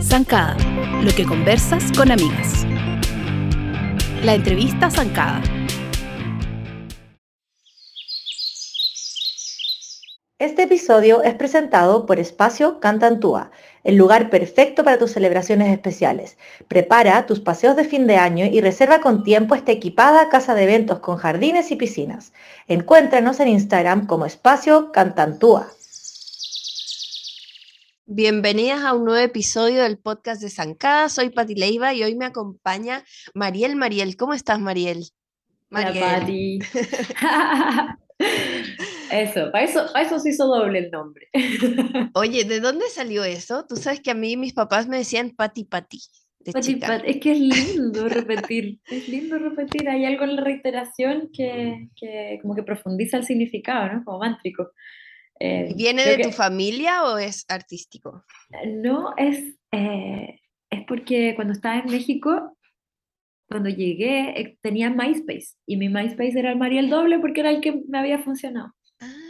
Zancada, lo que conversas con amigas. La entrevista Zancada. Este episodio es presentado por Espacio Cantantúa, el lugar perfecto para tus celebraciones especiales. Prepara tus paseos de fin de año y reserva con tiempo esta equipada casa de eventos con jardines y piscinas. Encuéntranos en Instagram como Espacio Cantantúa. Bienvenidas a un nuevo episodio del podcast de Zancada. Soy Pati Leiva y hoy me acompaña Mariel. Mariel, ¿cómo estás, Mariel? Mariel. Hola, Pati. Eso, para eso, para eso se hizo doble el nombre. Oye, ¿de dónde salió eso? Tú sabes que a mí mis papás me decían Pati Pati. Pati, pati. Es que es lindo repetir, es lindo repetir. Hay algo en la reiteración que, que como que profundiza el significado, ¿no? Como mántrico. Eh, ¿Viene de tu familia o es artístico? No, es, eh, es porque cuando estaba en México cuando llegué eh, tenía MySpace y mi MySpace era el Mariel Doble porque era el que me había funcionado.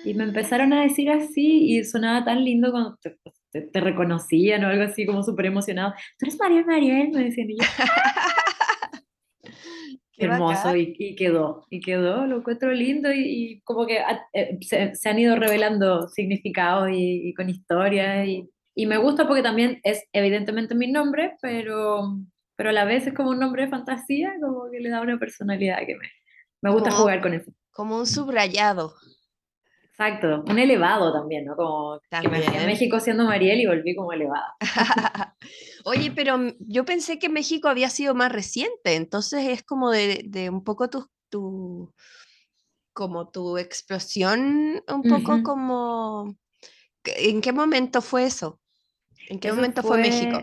Y me empezaron a decir así y sonaba tan lindo cuando te, reconocían o algo así como súper emocionado. Tú eres Mariel Mariel, me decían y yo. hermoso y, quedó, y quedó, lo encuentro lindo y, como que ah, eh, se, han ido revelando significados y, con historias y, y, me gusta porque también es evidentemente mi nombre, pero pero a la vez es como un nombre de fantasía, como que le da una personalidad que me, me gusta jugar con eso. Como un subrayado. Exacto, un elevado también, ¿no? Como que me fui a México siendo Mariel y volví como elevada. Oye, pero yo pensé que México había sido más reciente, entonces es como de, de un poco tu, tu, como tu explosión, un poco como... ¿En qué momento fue eso? ¿En qué momento fue México?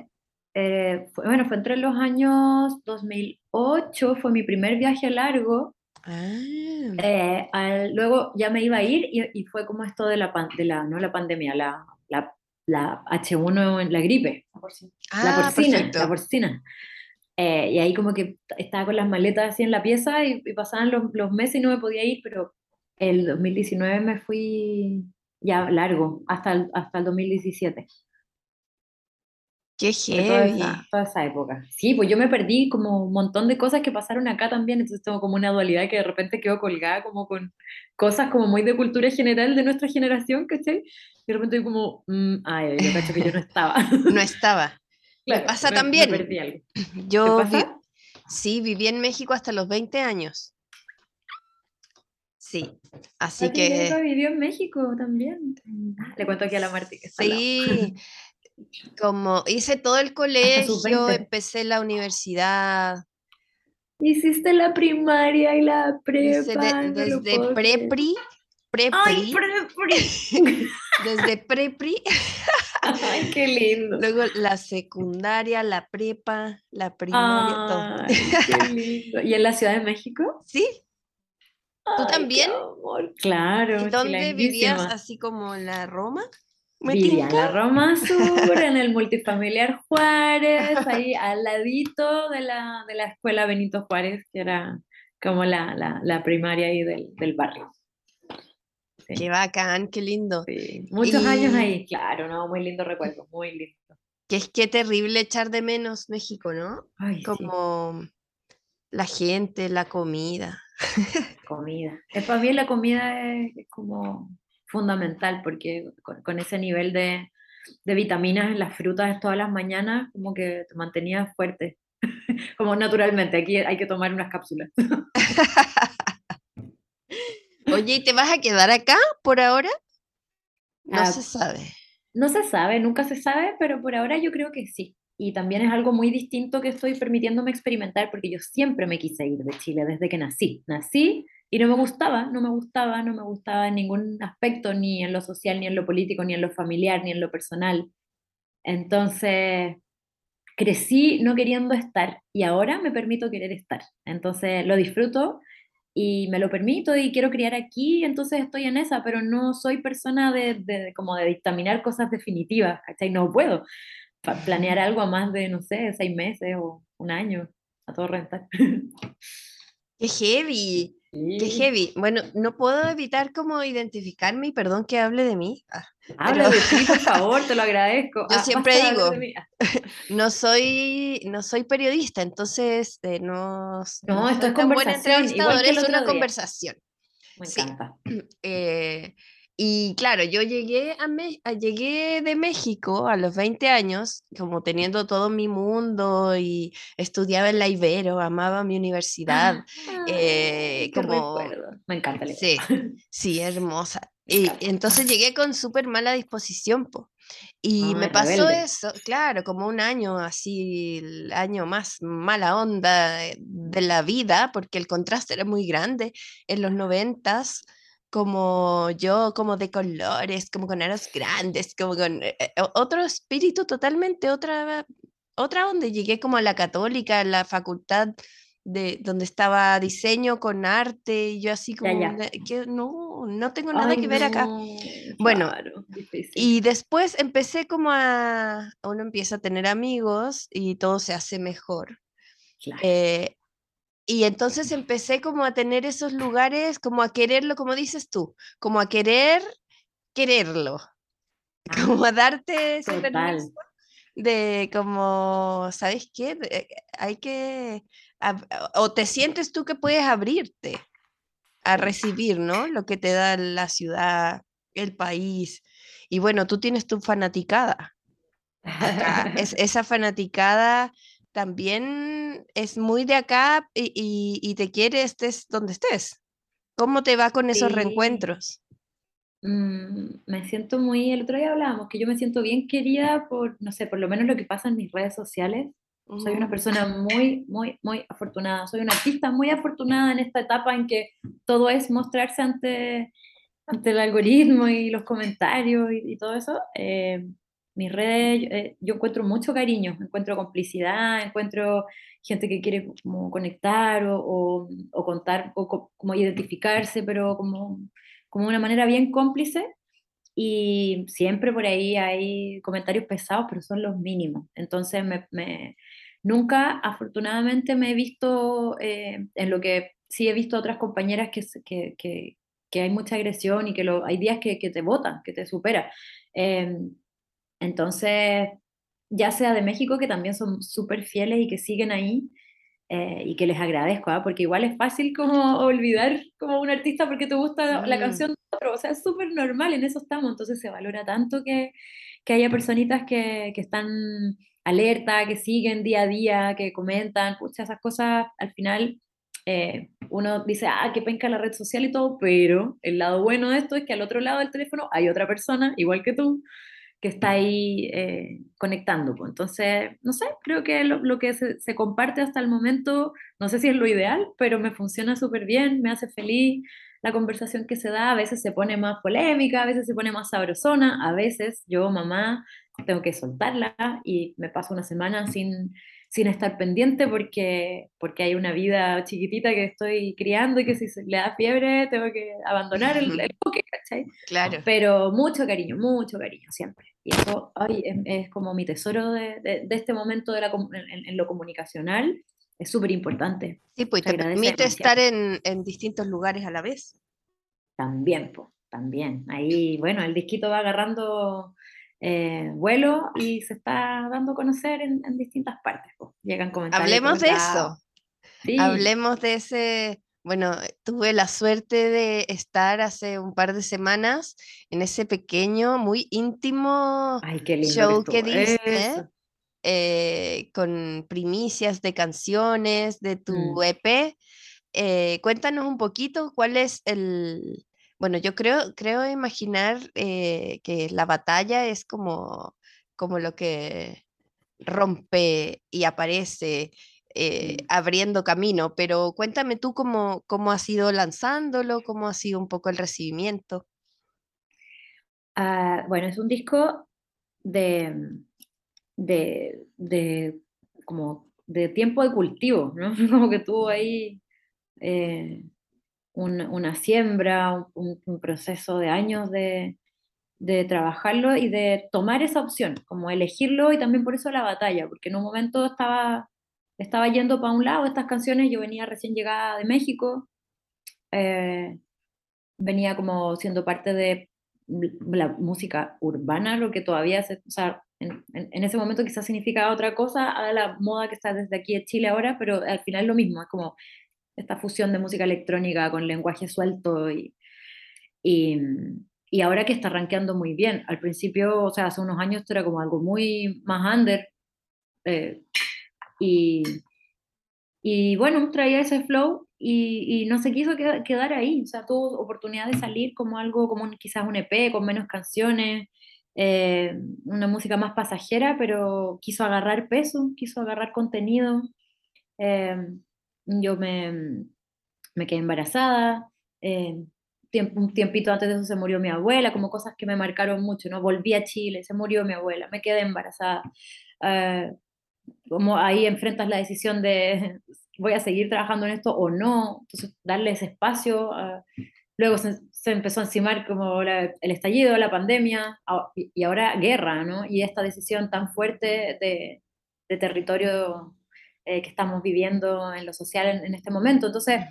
Eh, bueno, fue entre los años 2008, fue mi primer viaje largo. Ah. Eh, luego ya me iba a ir y, fue como esto de la, de la, no la pandemia, la, la, la H1 en la gripe. La porcina. la porcina. La porcina. Eh, y ahí como que estaba con las maletas así en la pieza y, pasaban los, los, meses y no me podía ir, pero el 2019 me fui ya largo, hasta el, hasta el 2017. Qué heavy. Toda esa, época. Sí, pues yo me perdí como un montón de cosas que pasaron acá también, entonces tengo como una dualidad que de repente quedó colgada como con cosas como muy de cultura general de nuestra generación, ¿cachai? Y de repente como, mm, ay, yo cacho que yo no estaba. no estaba. Claro, me pasa también. Me perdí algo. Yo sí, viví en México hasta los 20 años. Sí, así que... vivió en México también. Le cuento aquí a la Marti que está Sí, como hice todo el colegio, empecé la universidad. Hiciste la primaria y la prepa. desde prepri, prepri. desde prepri. Ay, qué lindo. Luego la secundaria, la prepa, la primaria, todo. Qué lindo. ¿Y en la Ciudad de México? Sí. ¿Tú también? Claro. ¿Dónde vivías así como en la Roma? En la Roma Sur, en el multifamiliar Juárez, ahí al ladito de la, de la escuela Benito Juárez, que era como la, la, la primaria ahí del, del barrio. Qué bacán, qué lindo. Muchos años ahí, claro, ¿no? Muy lindo recuerdo, muy lindo. Que es que terrible echar de menos México, ¿no? como la gente, la comida. Comida. Para mí la comida es como fundamental porque con, ese nivel de, de, vitaminas en las frutas todas las mañanas, como que te mantenía fuerte. como naturalmente, aquí hay que tomar unas cápsulas. Oye, ¿y te vas a quedar acá por ahora? No ah, se sabe. No se sabe, nunca se sabe, pero por ahora yo creo que sí. Y también es algo muy distinto que estoy permitiéndome experimentar porque yo siempre me quise ir de Chile desde que nací. Nací y no me gustaba, no me gustaba, no me gustaba en ningún aspecto, ni en lo social, ni en lo político, ni en lo familiar, ni en lo personal. Entonces, crecí no queriendo estar y ahora me permito querer estar. Entonces, lo disfruto y me lo permito y quiero criar aquí, entonces estoy en esa, pero no soy persona de, de como de dictaminar cosas definitivas, ¿cachai? No puedo planear algo a más de, no sé, seis meses o un año, a todo rentar. ¡Qué heavy! Qué heavy. Bueno, no puedo evitar como identificarme y perdón que hable de mí. Ah, Habla de ti, por favor, te lo agradezco. Yo ah, siempre digo, no soy, no soy periodista, entonces eh, no, no, esto es conversación. es una conversación. Me encanta. Eh, y claro, yo llegué, a, llegué de México a los 20 años, como teniendo todo mi mundo y estudiaba en la Ibero, amaba mi universidad. Ah, eh, como... Me encanta. Sí, sí, hermosa. Y entonces llegué con súper mala disposición, po. Y me pasó eso, claro, como un año así, el año más mala onda de la vida, porque el contraste era muy grande en los noventas como yo, como de colores, como con aros grandes, como con eh, eh, otro espíritu totalmente, otra, otra onda. Llegué como a la católica, a la facultad de donde estaba diseño con arte, y yo así como, que no, no tengo nada que ver acá. Bueno, y después empecé como a, uno empieza a tener amigos y todo se hace mejor. Eh, y entonces empecé como a tener esos lugares, como a quererlo, como dices tú, como a querer quererlo, como a darte ese permiso de como, ¿sabes qué? Eh, hay que, o te sientes tú que puedes abrirte a recibir, ¿no? Lo que te da la ciudad, el país. Y bueno, tú tienes tu fanaticada. es, esa fanaticada también es muy de acá y, te quiere estés donde estés. ¿Cómo te va con esos reencuentros? Mm, me siento muy, el otro día hablábamos que yo me siento bien querida por, no sé, por lo menos lo que pasa en mis redes sociales. Soy una persona muy, muy, muy afortunada. Soy una artista muy afortunada en esta etapa en que todo es mostrarse ante, ante el algoritmo y los comentarios y, todo eso. Eh, mis redes, eh, yo encuentro mucho cariño, encuentro complicidad, encuentro gente que quiere como conectar o, o, contar, o como identificarse, pero como, como una manera bien cómplice. Y siempre por ahí hay comentarios pesados, pero son los mínimos. Entonces, me, me, nunca, afortunadamente, me he visto eh, en lo que sí he visto otras compañeras que, que, que, que hay mucha agresión y que lo, hay días que, te votan, que te superan. Eh, entonces, ya sea de México, que también son súper fieles y que siguen ahí, eh, y que les agradezco, ¿ah? porque igual es fácil como olvidar como un artista porque te gusta la canción de otro, o sea, es súper normal, en eso estamos, entonces se valora tanto que, que haya personitas que, que están alerta, que siguen día a día, que comentan, pucha, esas cosas al final eh, uno dice, ah, qué penca la red social y todo, pero el lado bueno de esto es que al otro lado del teléfono hay otra persona, igual que tú, que está ahí eh, conectando. Pues. Entonces, no sé, creo que lo, que se, comparte hasta el momento, no sé si es lo ideal, pero me funciona súper bien, me hace feliz la conversación que se da, a veces se pone más polémica, a veces se pone más sabrosona, a veces yo, mamá, tengo que soltarla y me paso una semana sin, sin estar pendiente porque, porque hay una vida chiquitita que estoy criando y que si le da fiebre tengo que abandonar el, el ¿cachai? Claro. Pero mucho cariño, mucho cariño siempre. Y eso ay, es, como mi tesoro de, de, este momento de la, en, lo comunicacional. Es súper importante. Sí, pues te permite estar en, en, distintos lugares a la vez. También, pues, también. Ahí, bueno, el disquito va agarrando eh, vuelo y se está dando a conocer en, en distintas partes. Pues. Llegan comentarios. Hablemos de eso. Sí. Hablemos de ese bueno, tuve la suerte de estar hace un par de semanas en ese pequeño, muy íntimo show que diste, eh, con primicias de canciones de tu mm. EP. Eh, cuéntanos un poquito cuál es el... Bueno, yo creo, creo imaginar eh, que la batalla es como, como lo que rompe y aparece eh, abriendo camino, pero cuéntame tú cómo, cómo has ido lanzándolo, cómo ha sido un poco el recibimiento. Ah, bueno, es un disco de, de, como de tiempo de cultivo, ¿no? Como que tuvo ahí eh, una siembra, un, proceso de años de, de trabajarlo y de tomar esa opción, como elegirlo y también por eso la batalla, porque en un momento estaba estaba yendo para un lado estas canciones, yo venía recién llegada de México eh, venía como siendo parte de la música urbana, lo que todavía se, o sea, en, en, ese momento quizás significaba otra cosa a la moda que está desde aquí en Chile ahora, pero al final lo mismo, es como esta fusión de música electrónica con lenguaje suelto y, y, y ahora que está rankeando muy bien. Al principio, o sea, hace unos años esto era como algo muy más under eh, y, y bueno, traía ese flow y, no se quiso quedar ahí, o sea, tuvo oportunidad de salir como algo, como quizás un EP con menos canciones, eh, una música más pasajera, pero quiso agarrar peso, quiso agarrar contenido. Eh, yo me, me, quedé embarazada, eh, un tiempito antes de eso se murió mi abuela, como cosas que me marcaron mucho, ¿no? Volví a Chile, se murió mi abuela, me quedé embarazada. como ahí enfrentas la decisión de voy a seguir trabajando en esto o no, entonces darle ese espacio. luego se, se, empezó a encimar como el estallido, la pandemia y, ahora guerra, ¿no? Y esta decisión tan fuerte de, de territorio eh, que estamos viviendo en lo social en, este momento. Entonces,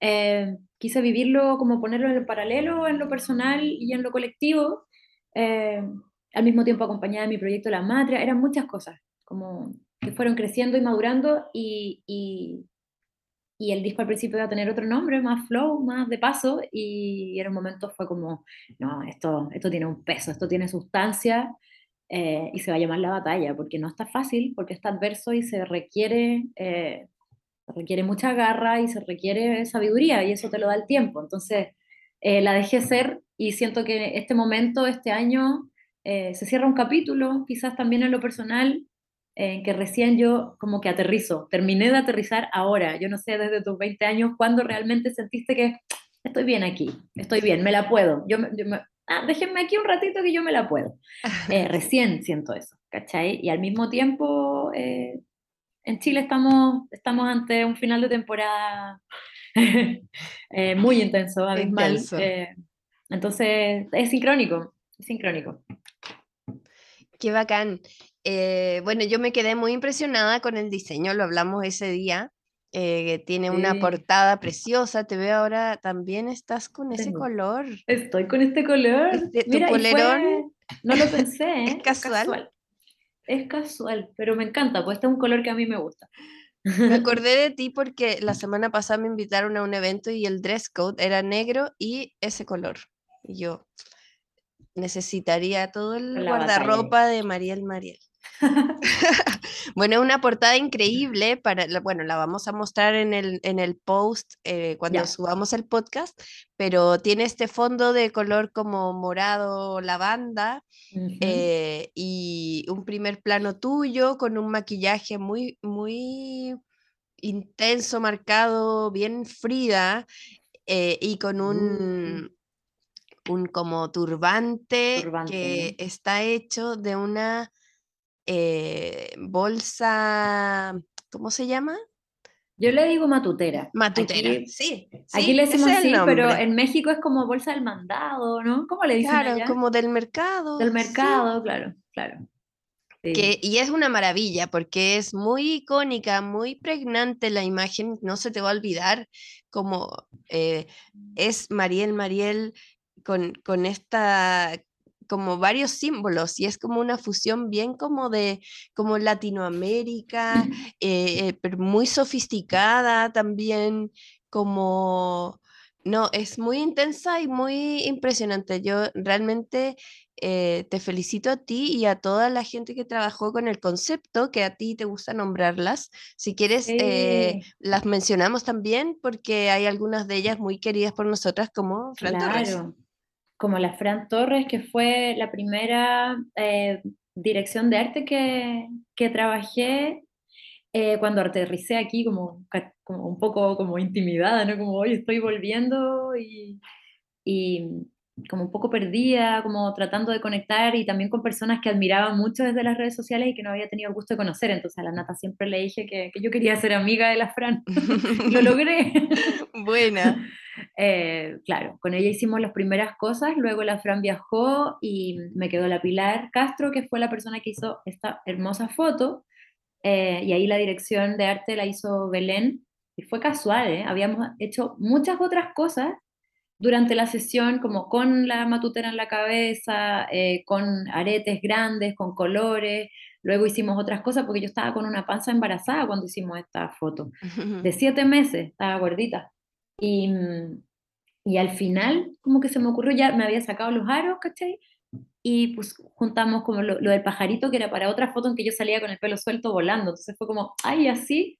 eh, quise vivirlo como ponerlo en el paralelo, en lo personal y en lo colectivo. Eh, al mismo tiempo acompañada de mi proyecto La Matria, eran muchas cosas, como que fueron creciendo y madurando y, y, y, el disco al principio iba a tener otro nombre, más flow, más de paso, y en un momento fue como, no, esto, esto tiene un peso, esto tiene sustancia, eh, y se va a llamar La Batalla, porque no está fácil, porque está adverso y se requiere, eh, requiere mucha garra y se requiere sabiduría, y eso te lo da el tiempo. Entonces, eh, la dejé ser y siento que este momento, este año, se cierra un capítulo, quizás también en lo personal, en que recién yo como que aterrizo, terminé de aterrizar ahora, yo no sé desde tus 20 años cuándo realmente sentiste que estoy bien aquí, estoy bien, me la puedo, yo, ah, déjenme aquí un ratito que yo me la puedo. Eh, recién siento eso, ¿cachai? Y al mismo tiempo, eh, en Chile estamos, estamos ante un final de temporada eh, muy intenso, abismal. Intenso. entonces, es sincrónico, es sincrónico. Qué bacán. Eh, bueno, yo me quedé muy impresionada con el diseño, lo hablamos ese día. Eh, tiene una portada preciosa, te veo ahora, también estás con ese color. Estoy con este color. Este, tu polerón. No lo pensé, ¿Es ¿eh? casual? Es casual, pero me encanta, pues este es un color que a mí me gusta. Me acordé de ti porque la semana pasada me invitaron a un evento y el dress code era negro y ese color. Y yo necesitaría todo el guardarropa de Mariel Mariel. bueno, una portada increíble para, bueno, la vamos a mostrar en el, en el post eh, cuando subamos el podcast, pero tiene este fondo de color como morado lavanda eh, y un primer plano tuyo con un maquillaje muy, muy intenso, marcado, bien Frida eh, y con un... un como turbante, que está hecho de una eh, bolsa, ¿cómo se llama? Yo le digo matutera. Matutera, aquí, sí, Aquí le decimos así, pero en México es como bolsa del mandado, ¿no? ¿Cómo le dicen Claro, como del mercado. Del mercado, claro, claro. Que, y es una maravilla porque es muy icónica, muy pregnante la imagen, no se te va a olvidar como eh, es Mariel Mariel con, con esta como varios símbolos y es como una fusión bien como de como Latinoamérica, eh, eh, pero muy sofisticada también, como, no, es muy intensa y muy impresionante. Yo realmente eh, te felicito a ti y a toda la gente que trabajó con el concepto, que a ti te gusta nombrarlas. Si quieres, las mencionamos también porque hay algunas de ellas muy queridas por nosotras como Fran claro como la Fran Torres, que fue la primera eh, dirección de arte que, que trabajé eh, cuando aterricé aquí como, como, un poco como intimidada, ¿no? Como hoy estoy volviendo y, y, como un poco perdida, como tratando de conectar y también con personas que admiraba mucho desde las redes sociales y que no había tenido el gusto de conocer. Entonces a la Nata siempre le dije que, que yo quería ser amiga de la Fran. Lo logré. Buena. Eh, claro, con ella hicimos las primeras cosas, luego la Fran viajó y me quedó la Pilar Castro, que fue la persona que hizo esta hermosa foto, eh, y ahí la dirección de arte la hizo Belén, y fue casual, ¿eh? habíamos hecho muchas otras cosas durante la sesión, como con la matutera en la cabeza, eh, con aretes grandes, con colores. Luego hicimos otras cosas porque yo estaba con una panza embarazada cuando hicimos esta foto. De siete meses, estaba gordita. Y, y al final, como que se me ocurrió, ya me había sacado los aros, ¿cachai? Y pues juntamos como lo, lo del pajarito, que era para otra foto en que yo salía con el pelo suelto volando. Entonces fue como, ay, así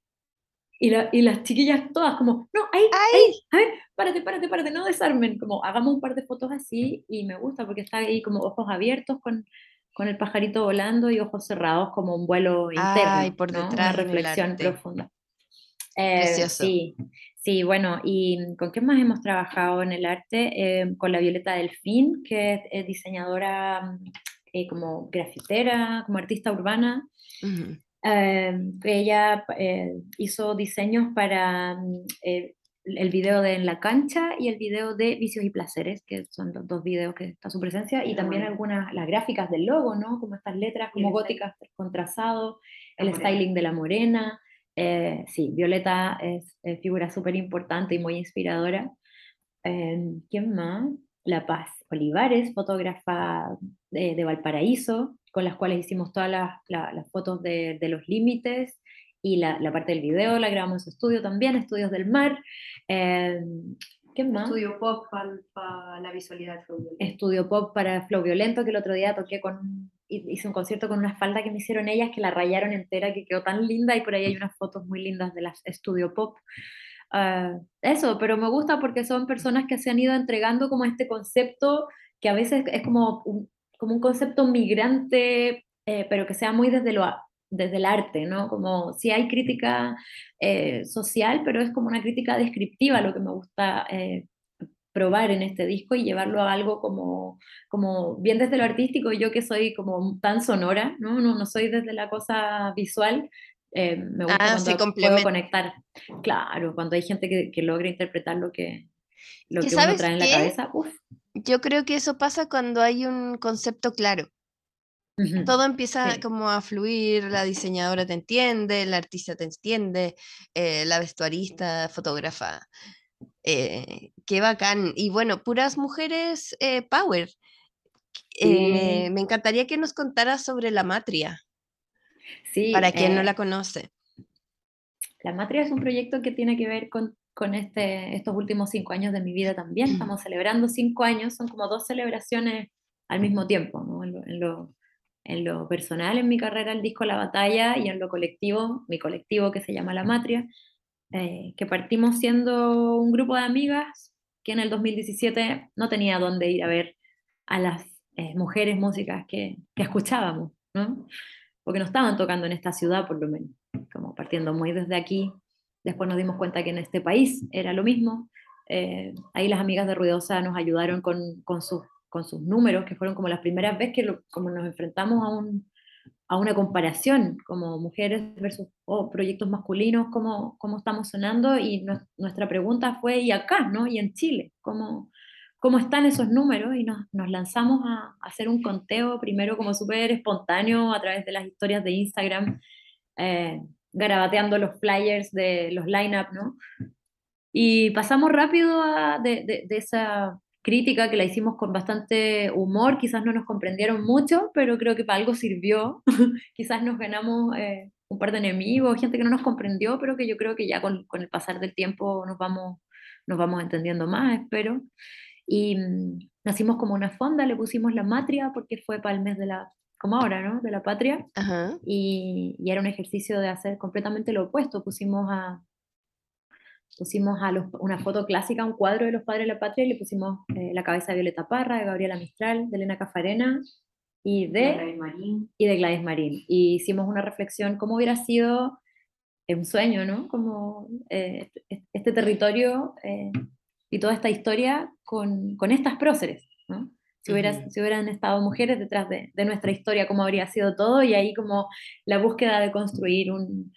y, la, y, las chiquillas todas como, no, ahí, ahí, a ver, párate, párate, párate, no desarmen, como hagamos un par de fotos así y me gusta porque está ahí como ojos abiertos con, con el pajarito volando y ojos cerrados como un vuelo interno, y por detrás una reflexión profunda. Eh, sí, sí, bueno, ¿y con qué más hemos trabajado en el arte? Eh, con la Violeta Delfín, que es, diseñadora eh, como grafitera, como artista urbana. Em, ella eh, hizo diseños para mm, eh, el video de En la cancha y el video de Vicios y Placeres, que son los dos videos que está su presencia, y también algunas, las gráficas del logo, ¿no? Como estas letras como góticas con trazado, el styling de la morena. Eh, sí, Violeta es, figura súper importante y muy inspiradora. Em, ¿Quién más? La Paz Olivares, fotógrafa de Valparaíso, con las cuales hicimos todas las, fotos de, los límites y la, parte del video la grabamos en su estudio también, Estudios del Mar. Eh, ¿Qué más? Estudio Pop para, la visualidad Flow Violento. Estudio Pop para Flow Violento, que el otro día toqué con, hice un concierto con una falda que me hicieron ellas, que la rayaron entera, que quedó tan linda, y por ahí hay unas fotos muy lindas de las Estudio Pop. Ah, eso, pero me gusta porque son personas que se han ido entregando como este concepto que a veces es como un, como un concepto migrante, eh, pero que sea muy desde, lo, desde el arte, ¿no? Como si hay crítica eh, social, pero es como una crítica descriptiva lo que me gusta eh, probar en este disco y llevarlo a algo como, como bien desde lo artístico, yo que soy como tan sonora, ¿no? No, no soy desde la cosa visual, me gusta ah, cuando puedo conectar. Claro, cuando hay gente que, que logra interpretar lo que, lo que uno trae en la cabeza, uf. Yo creo que eso pasa cuando hay un concepto claro. Todo empieza como a fluir, la diseñadora te entiende, el artista te entiende, eh, la vestuarista, fotógrafa. Eh, qué bacán. Y bueno, puras mujeres eh, power. me encantaría que nos contaras sobre la matria. Sí. Para quien no la conoce. La matria es un proyecto que tiene que ver con con este, estos últimos cinco años de mi vida también. Estamos celebrando cinco años, son como dos celebraciones al mismo tiempo, ¿no? en, lo, en, lo, personal, en mi carrera, el disco La Batalla, y en lo colectivo, mi colectivo que se llama La Matria, eh, que partimos siendo un grupo de amigas que en el 2017 no tenía dónde ir a ver a las eh, mujeres músicas que, que escuchábamos, ¿no? Porque no estaban tocando en esta ciudad por lo menos, como partiendo muy desde aquí, Después nos dimos cuenta que en este país era lo mismo. Eh, ahí las amigas de Ruidosa nos ayudaron con, con, sus, con sus números, que fueron como las primeras veces que como nos enfrentamos a, un, a una comparación como mujeres versus proyectos masculinos, cómo, cómo estamos sonando. Y nuestra pregunta fue, ¿y acá? ¿no? ¿Y en Chile? ¿Cómo, cómo están esos números? Y nos, nos lanzamos a, hacer un conteo, primero como súper espontáneo a través de las historias de Instagram. Eh, garabateando los flyers de los line-up, ¿no? Y pasamos rápido de, de, esa crítica que la hicimos con bastante humor, quizás no nos comprendieron mucho, pero creo que para algo sirvió, quizás nos ganamos eh, un par de enemigos, gente que no nos comprendió, pero que yo creo que ya con, con el pasar del tiempo nos vamos, nos vamos entendiendo más, espero. Y mm, nacimos como una fonda, le pusimos la matria porque fue para el mes de la como ahora, ¿no? De la patria. Y, y, era un ejercicio de hacer completamente lo opuesto. Pusimos a, pusimos a los, una foto clásica, un cuadro de los padres de la patria y le pusimos eh, la cabeza de Violeta Parra, de Gabriela Mistral, de Elena Cafarena y de, Gladys Marín. y de Gladys Marín. Y hicimos una reflexión, cómo hubiera sido un sueño, ¿no? Como eh, este territorio eh, y toda esta historia con, con estas próceres, ¿no? si, si hubieran estado mujeres detrás de, de, nuestra historia, cómo habría sido todo, y ahí como la búsqueda de construir un,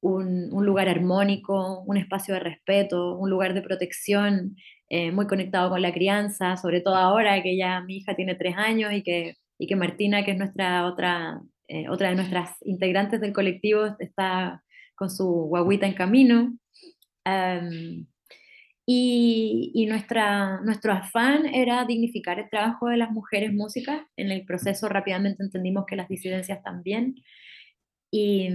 un, un lugar armónico, un espacio de respeto, un lugar de protección, eh, muy conectado con la crianza, sobre todo ahora que ya mi hija tiene tres años y que, y que Martina, que es nuestra otra, eh, otra de nuestras integrantes del colectivo, está con su guaguita en camino. Em, y, y nuestra, nuestro afán era dignificar el trabajo de las mujeres músicas. En el proceso rápidamente entendimos que las disidencias también. Y,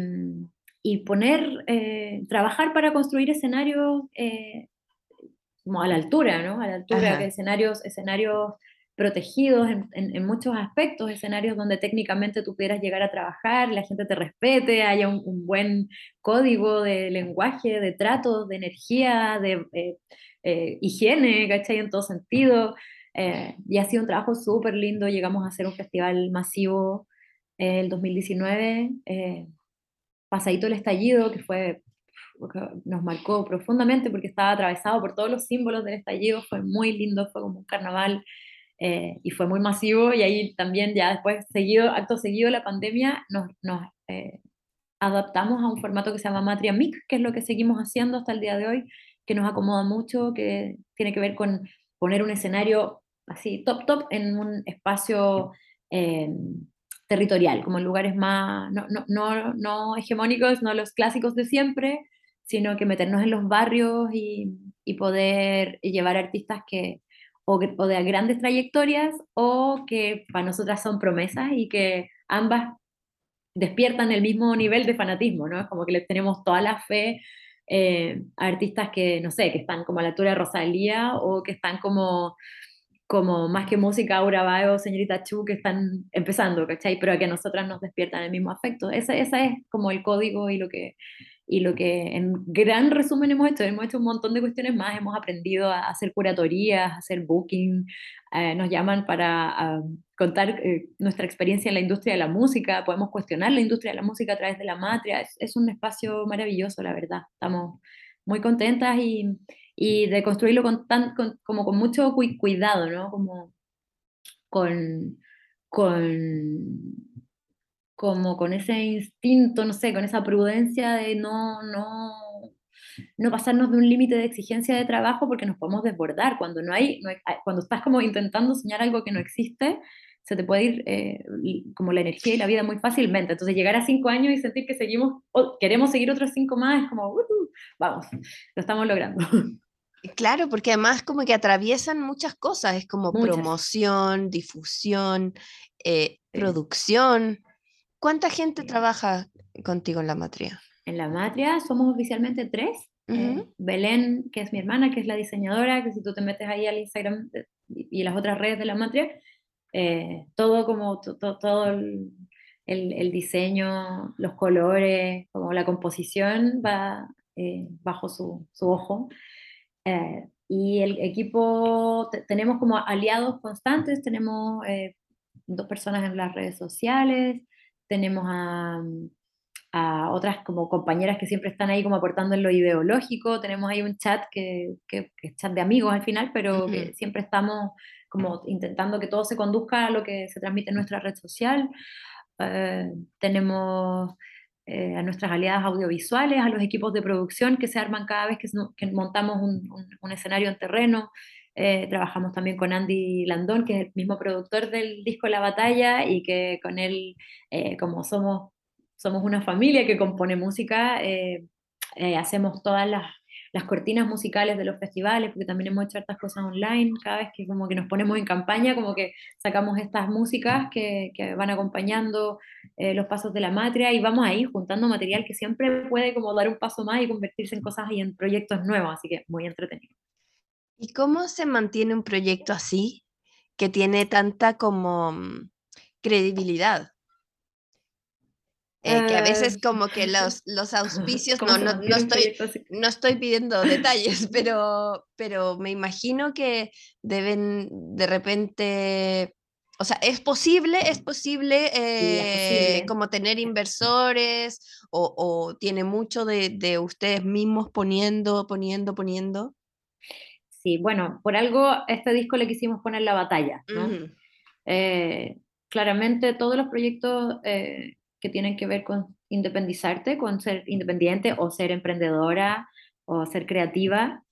y poner, eh, trabajar para construir escenarios eh, como a la altura, ¿no? A la altura, de escenarios, escenarios protegidos en, en, muchos aspectos, escenarios donde técnicamente tú pudieras llegar a trabajar, la gente te respete, haya un, buen código de lenguaje, de tratos, de energía, de eh, eh, higiene, ¿cachai? En todo sentido. Eh, y ha sido un trabajo súper lindo, llegamos a hacer un festival masivo el 2019, pasadito el estallido, que fue nos marcó profundamente porque estaba atravesado por todos los símbolos del estallido, fue muy lindo, fue como un carnaval eh, y fue muy masivo y ahí también ya después, seguido, acto seguido de la pandemia, nos, nos eh, adaptamos a un formato que se llama Matria Mic, que es lo que seguimos haciendo hasta el día de hoy, que nos acomoda mucho, que tiene que ver con poner un escenario así top top en un espacio eh, territorial, como en lugares más, no, no, no, no, hegemónicos, no los clásicos de siempre, sino que meternos en los barrios y, y poder llevar artistas que, o, de grandes trayectorias o que para nosotras son promesas y que ambas despiertan el mismo nivel de fanatismo, ¿no? Es como que les tenemos toda la fe eh, a artistas que, no sé, que están como a la altura de Rosalía o que están como, como más que música, Aura Bayo, Señorita Chu, que están empezando, ¿cachai? Pero que a nosotras nos despiertan el mismo afecto. Ese, esa es como el código y lo que y lo que en gran resumen hemos hecho, hemos hecho un montón de cuestiones más, hemos aprendido a hacer curatorías, a hacer booking, eh, nos llaman para contar eh, nuestra experiencia en la industria de la música, podemos cuestionar la industria de la música a través de la matria, es, un espacio maravilloso, la verdad, estamos muy contentas y, y de construirlo con tan, como con mucho cuidado, ¿no? Como con, con como con ese instinto, no sé, con esa prudencia de no, no, no pasarnos de un límite de exigencia de trabajo porque nos podemos desbordar. Cuando, no hay, cuando estás como intentando soñar algo que no existe, se te puede ir eh, como la energía y la vida muy fácilmente. Entonces llegar a cinco años y sentir que seguimos, o queremos seguir otros cinco más, es como, uh, vamos, lo estamos logrando. Claro, porque además como que atraviesan muchas cosas, es como promoción, difusión, eh, producción. ¿Cuánta gente trabaja contigo en la matria? En la matria somos oficialmente tres. Eh, Belén, que es mi hermana, que es la diseñadora, que si tú te metes ahí al Instagram y las otras redes de la matria, eh, todo como todo el, el, diseño, los colores, como la composición va eh, bajo su, su ojo. y el equipo, tenemos como aliados constantes, tenemos dos personas en las redes sociales, tenemos a, a, otras como compañeras que siempre están ahí como aportando en lo ideológico, tenemos ahí un chat que, que, es chat de amigos al final, pero que siempre estamos como intentando que todo se conduzca a lo que se transmite en nuestra red social. Eh, tenemos eh, a nuestras aliadas audiovisuales, a los equipos de producción que se arman cada vez que, que montamos un, un, escenario en terreno. Eh, trabajamos también con Andy Landón, que es el mismo productor del disco La Batalla y que con él, eh, como somos, somos una familia que compone música, eh, hacemos todas las, las, cortinas musicales de los festivales, porque también hemos hecho hartas cosas online, cada vez que como que nos ponemos en campaña, como que sacamos estas músicas que, que van acompañando los pasos de la matria y vamos ahí juntando material que siempre puede como dar un paso más y convertirse en cosas y en proyectos nuevos, así que muy entretenido. ¿Y cómo se mantiene un proyecto así, que tiene tanta como mm, credibilidad? Eh, que a veces ah, como que los, los auspicios, no, no, no, estoy, no estoy pidiendo detalles, pero, pero me imagino que deben de repente, o sea, es posible, es posible, eh, como tener inversores o, o tiene mucho de, de, ustedes mismos poniendo, poniendo, poniendo sí, bueno, por algo este disco le quisimos poner la batalla, ¿no? Eh, claramente todos los proyectos eh, que tienen que ver con independizarte, con ser independiente o ser emprendedora o ser creativa,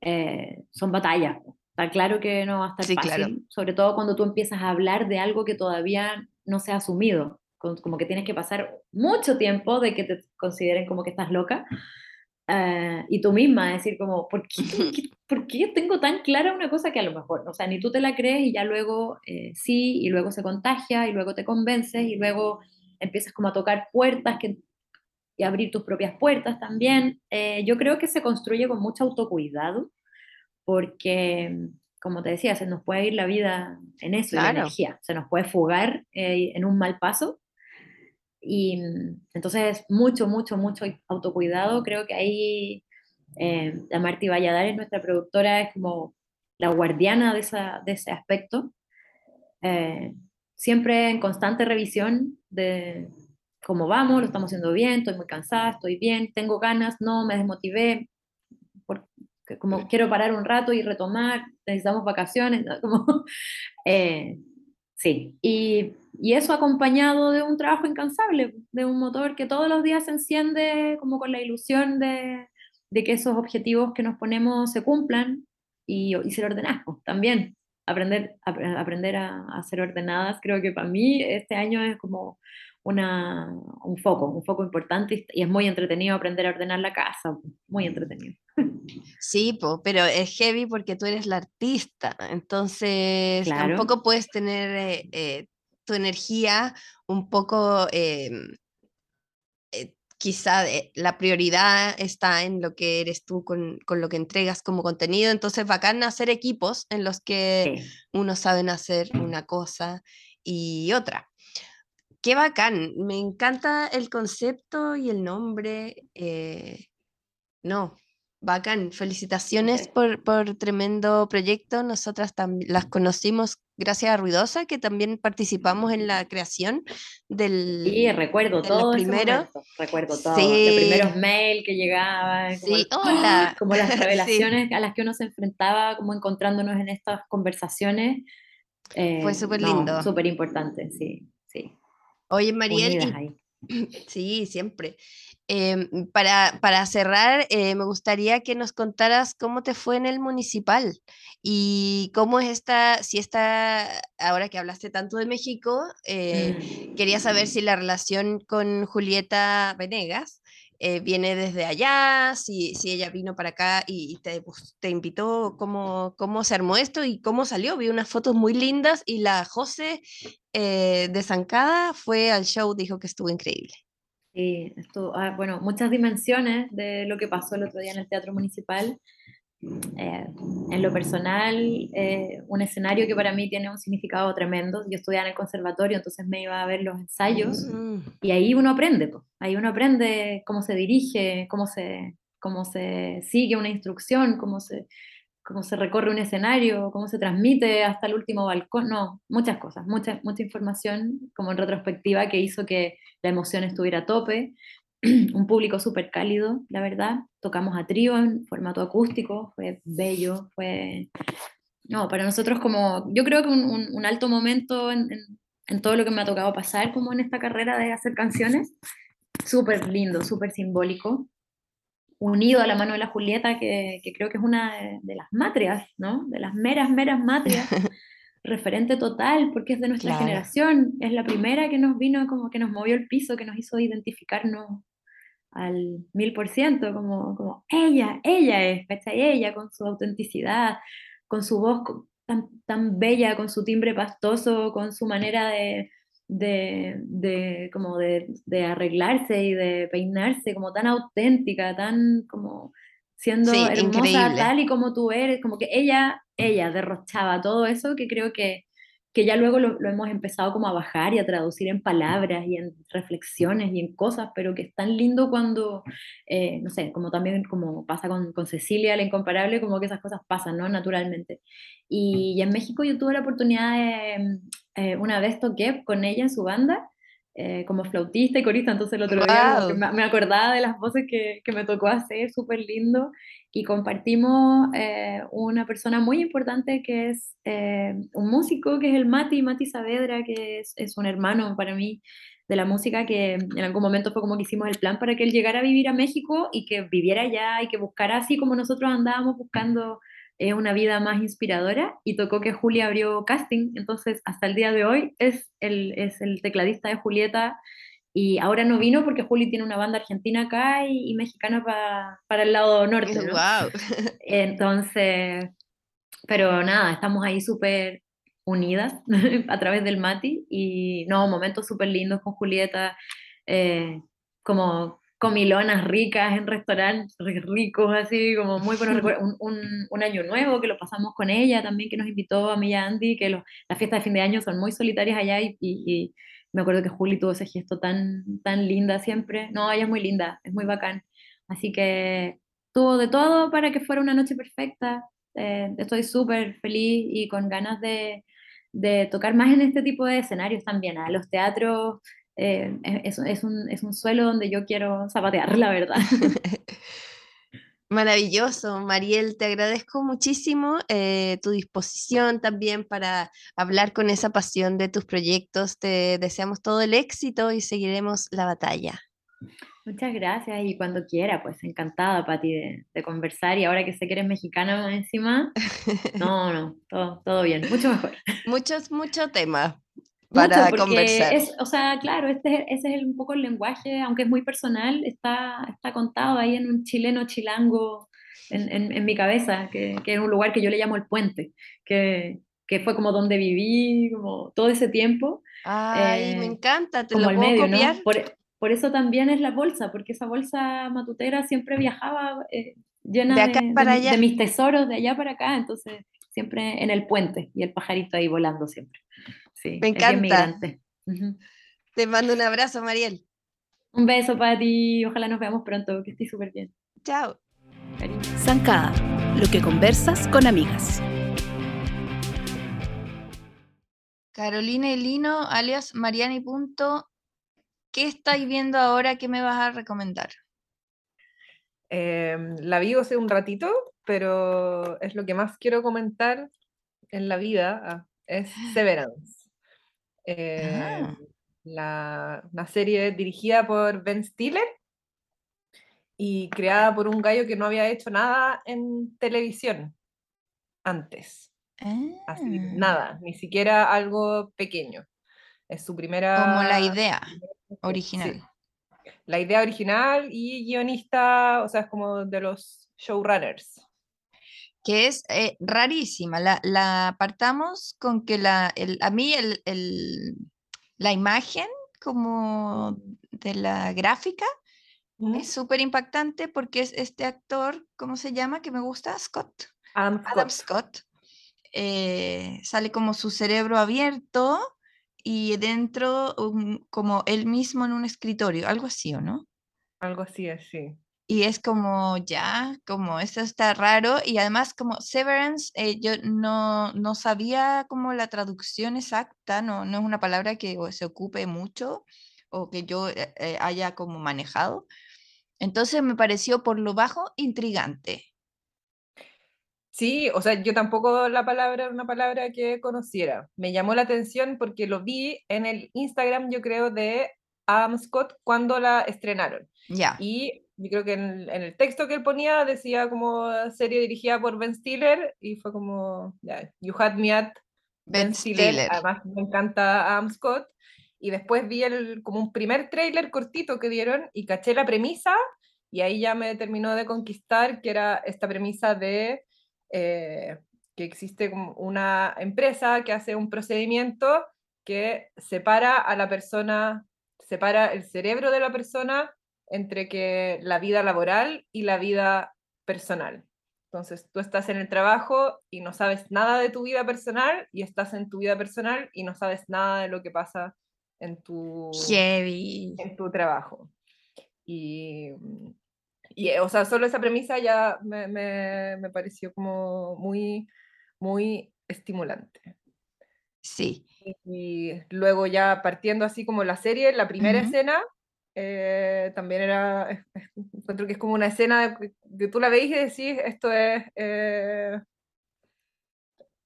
eh, son batallas. Está claro que no va a estar fácil, sobre todo cuando tú empiezas a hablar de algo que todavía no se ha asumido, como que tienes que pasar mucho tiempo de que te consideren como que estás loca eh, y tú misma decir como, ¿por qué, ¿por qué tengo tan clara una cosa que a lo mejor, o sea, ni tú te la crees y ya luego eh, sí, y luego se contagia, y luego te convences, y luego empiezas como a tocar puertas que, y abrir tus propias puertas también. Eh, yo creo que se construye con mucho autocuidado, porque, como te decía, se nos puede ir la vida en eso, la energía, se nos puede fugar en un mal paso y mm, entonces, mucho, mucho, mucho autocuidado. Creo que ahí eh, la Marti Valladares, nuestra productora, es como la guardiana de, esa, de ese aspecto. Eh, siempre en constante revisión de cómo vamos, lo estamos haciendo bien, estoy muy cansada, estoy bien, tengo ganas, no, me desmotivé, porque como quiero parar un rato y retomar, necesitamos vacaciones, como, eh, sí, y y eso acompañado de un trabajo incansable, de un motor que todos los días se enciende como con la ilusión de, de que esos objetivos que nos ponemos se cumplan y, y ser ordenados también. Aprender, a, aprender a, a, ser ordenadas, creo que para mí este año es como una, un foco, un foco importante y es muy entretenido aprender a ordenar la casa, muy entretenido. Sí, pero es heavy porque tú eres la artista, entonces tampoco puedes tener eh, eh, tu energía un poco, em, eh, quizá eh, la prioridad está en lo que eres tú con, lo que entregas como contenido, entonces bacán hacer equipos en los que uno saben hacer una cosa y otra. Qué bacán, me encanta el concepto y el nombre. Eh, no, Bacán, felicitaciones por, por tremendo proyecto. Nosotras también las conocimos gracias a Ruidosa, que también participamos en la creación del. Sí, recuerdo todo. Primero, recuerdo todo. Sí. Los primeros mails que llegaban. Como, sí, hola. como las revelaciones a las que uno se enfrentaba, como encontrándonos en estas conversaciones. Fue eh, súper lindo. súper importante, sí, sí. Oye, Mariel. Sí, siempre. Em, para, para, cerrar, eh, me gustaría que nos contaras cómo te fue en el municipal y cómo es esta, si está, ahora que hablaste tanto de México, eh, mm. quería saber si la relación con Julieta Venegas eh, viene desde allá, si, si, ella vino para acá y, te, pues, te, invitó, cómo, cómo se armó esto y cómo salió. Vi unas fotos muy lindas y la José de Zancada fue al show, dijo que estuvo increíble. Sí, esto, ah, bueno, muchas dimensiones de lo que pasó el otro día en el Teatro Municipal. Eh, en lo personal, eh, un escenario que para mí tiene un significado tremendo. Yo estudiaba en el conservatorio, entonces me iba a ver los ensayos mm. y ahí uno aprende, ahí uno aprende cómo se dirige, cómo se, cómo se sigue una instrucción, cómo se, cómo se recorre un escenario, cómo se transmite hasta el último balcón, no, muchas cosas, mucha, mucha información como en retrospectiva que hizo que la emoción estuviera a tope, un público súper cálido, la verdad, tocamos a trío en formato acústico, fue bello, fue, no, para nosotros como, yo creo que un, un, alto momento en, en, todo lo que me ha tocado pasar como en esta carrera de hacer canciones, súper lindo, súper simbólico, unido a la mano de la Julieta, que, que creo que es una de, las matrias, ¿no? De las meras, meras matrias, referente total, porque es de nuestra generación, es la primera que nos vino, como que nos movió el piso, que nos hizo identificarnos al mil por ciento, como, como ella, ella es, ¿cachai? Ella con su autenticidad, con su voz tan, tan bella, con su timbre pastoso, con su manera de, de, de como de, de, arreglarse y de peinarse, como tan auténtica, tan como siendo hermosa tal y como tú eres, como que ella, ella derrochaba todo eso que creo que, que ya luego lo, hemos empezado como a bajar y a traducir en palabras y en reflexiones y en cosas, pero que es tan lindo cuando, eh, no sé, como también como pasa con, con, Cecilia, la incomparable, como que esas cosas pasan, ¿no? Naturalmente. Y, en México yo tuve la oportunidad de, eh, una vez toqué con ella en su banda, eh, como flautista y corista, entonces el otro día me, acordaba de las voces que, que me tocó hacer, súper lindo, y compartimos eh, una persona muy importante que es eh, un músico, que es el Mati, Mati Saavedra, que es, es, un hermano para mí de la música, que en algún momento fue como que hicimos el plan para que él llegara a vivir a México y que viviera allá y que buscara así como nosotros andábamos buscando eh, una vida más inspiradora y tocó que Julia abrió casting, entonces hasta el día de hoy es el, es el tecladista de Julieta Y ahora no vino porque Juli tiene una banda argentina acá y, mexicana para el lado norte. Wow. Entonces, pero nada, estamos ahí súper unidas a través del Mati y no, momentos súper lindos con Julieta, eh, como comilonas ricas en restaurantes ricos, así como muy buenos recuerdos. Un, un, año nuevo que lo pasamos con ella también, que nos invitó a mí y a Andy, que las fiestas de fin de año son muy solitarias allá y, y, me acuerdo que Juli tuvo ese gesto tan, tan linda siempre. No, ella es muy linda, es muy bacán. Así que tuvo de todo para que fuera una noche perfecta. Eh, estoy súper feliz y con ganas de, de tocar más en este tipo de escenarios también. A los teatros eh, es, es, un, es, un, suelo donde yo quiero zapatear, la verdad. Maravilloso, Mariel, te agradezco muchísimo eh, tu disposición también para hablar con esa pasión de tus proyectos. Te deseamos todo el éxito y seguiremos la batalla. Muchas gracias y cuando quiera, pues encantada, Pati, de, de conversar y ahora que sé que eres mexicana encima, no, no, todo, todo bien, mucho mejor. Muchos, mucho tema para conversar. Es, o sea, claro, este, ese es un poco el lenguaje, aunque es muy personal, está, está contado ahí en un chileno chilango en, en, en mi cabeza, que, que, es un lugar que yo le llamo el puente, que, que fue como donde viví como todo ese tiempo. Ay, me eh, encanta, te lo puedo medio, copiar. Por, por, eso también es la bolsa, porque esa bolsa matutera siempre viajaba eh, llena de, de, de mis tesoros de allá para acá, entonces siempre en el puente y el pajarito ahí volando siempre. Me encanta. Te mando un abrazo, Mariel. Un beso para ti. Ojalá nos veamos pronto, que estés súper bien. Chao. Zancada, lo que conversas con amigas. Carolina Elino, alias Mariani. Punto. ¿Qué estáis viendo ahora? ¿Qué me vas a recomendar? Em, la vi hace un ratito, pero es lo que más quiero comentar en la vida. Ah, es Severance. Eh, ah. la, una serie dirigida por Ben Stiller y creada por un gallo que no había hecho nada en televisión antes. Así, ah. nada, ni siquiera algo pequeño. Es su primera... Como la idea original. La idea original y guionista, o sea, es como de los showrunners que es eh, rarísima. La, la, apartamos con que la, el, a mí el, el, la imagen como de la gráfica es súper impactante porque es este actor, ¿cómo se llama? Que me gusta, Scott. Adam, Scott. Eh, sale como su cerebro abierto y dentro como él mismo en un escritorio, algo así, ¿o no? Algo así, así. Y es como, ya, como eso está raro. Y además como Severance, eh, yo no, no, sabía como la traducción exacta, no, no es una palabra que se ocupe mucho o que yo eh, eh, haya como manejado. Entonces me pareció por lo bajo intrigante. Sí, o sea, yo tampoco la palabra era una palabra que conociera. Me llamó la atención porque lo vi en el Instagram, yo creo, de Adam Scott cuando la estrenaron. Ya. Y yo creo que en, el texto que él ponía decía como serie dirigida por Ben Stiller y fue como, You Had Me at Ben, Stiller. Además me encanta Adam Scott. Y después vi el, como un primer tráiler cortito que dieron y caché la premisa y ahí ya me terminó de conquistar que era esta premisa de eh, que existe una empresa que hace un procedimiento que separa a la persona, separa el cerebro de la persona entre que la vida laboral y la vida personal. Entonces, tú estás en el trabajo y no sabes nada de tu vida personal y estás en tu vida personal y no sabes nada de lo que pasa en tu, En tu trabajo. Y, y, o sea, solo esa premisa ya me, me, me pareció como muy, muy estimulante. Sí. Y, luego ya partiendo así como la serie, la primera escena eh, también era, encuentro que es como una escena que tú la veis y decís, esto es, eh,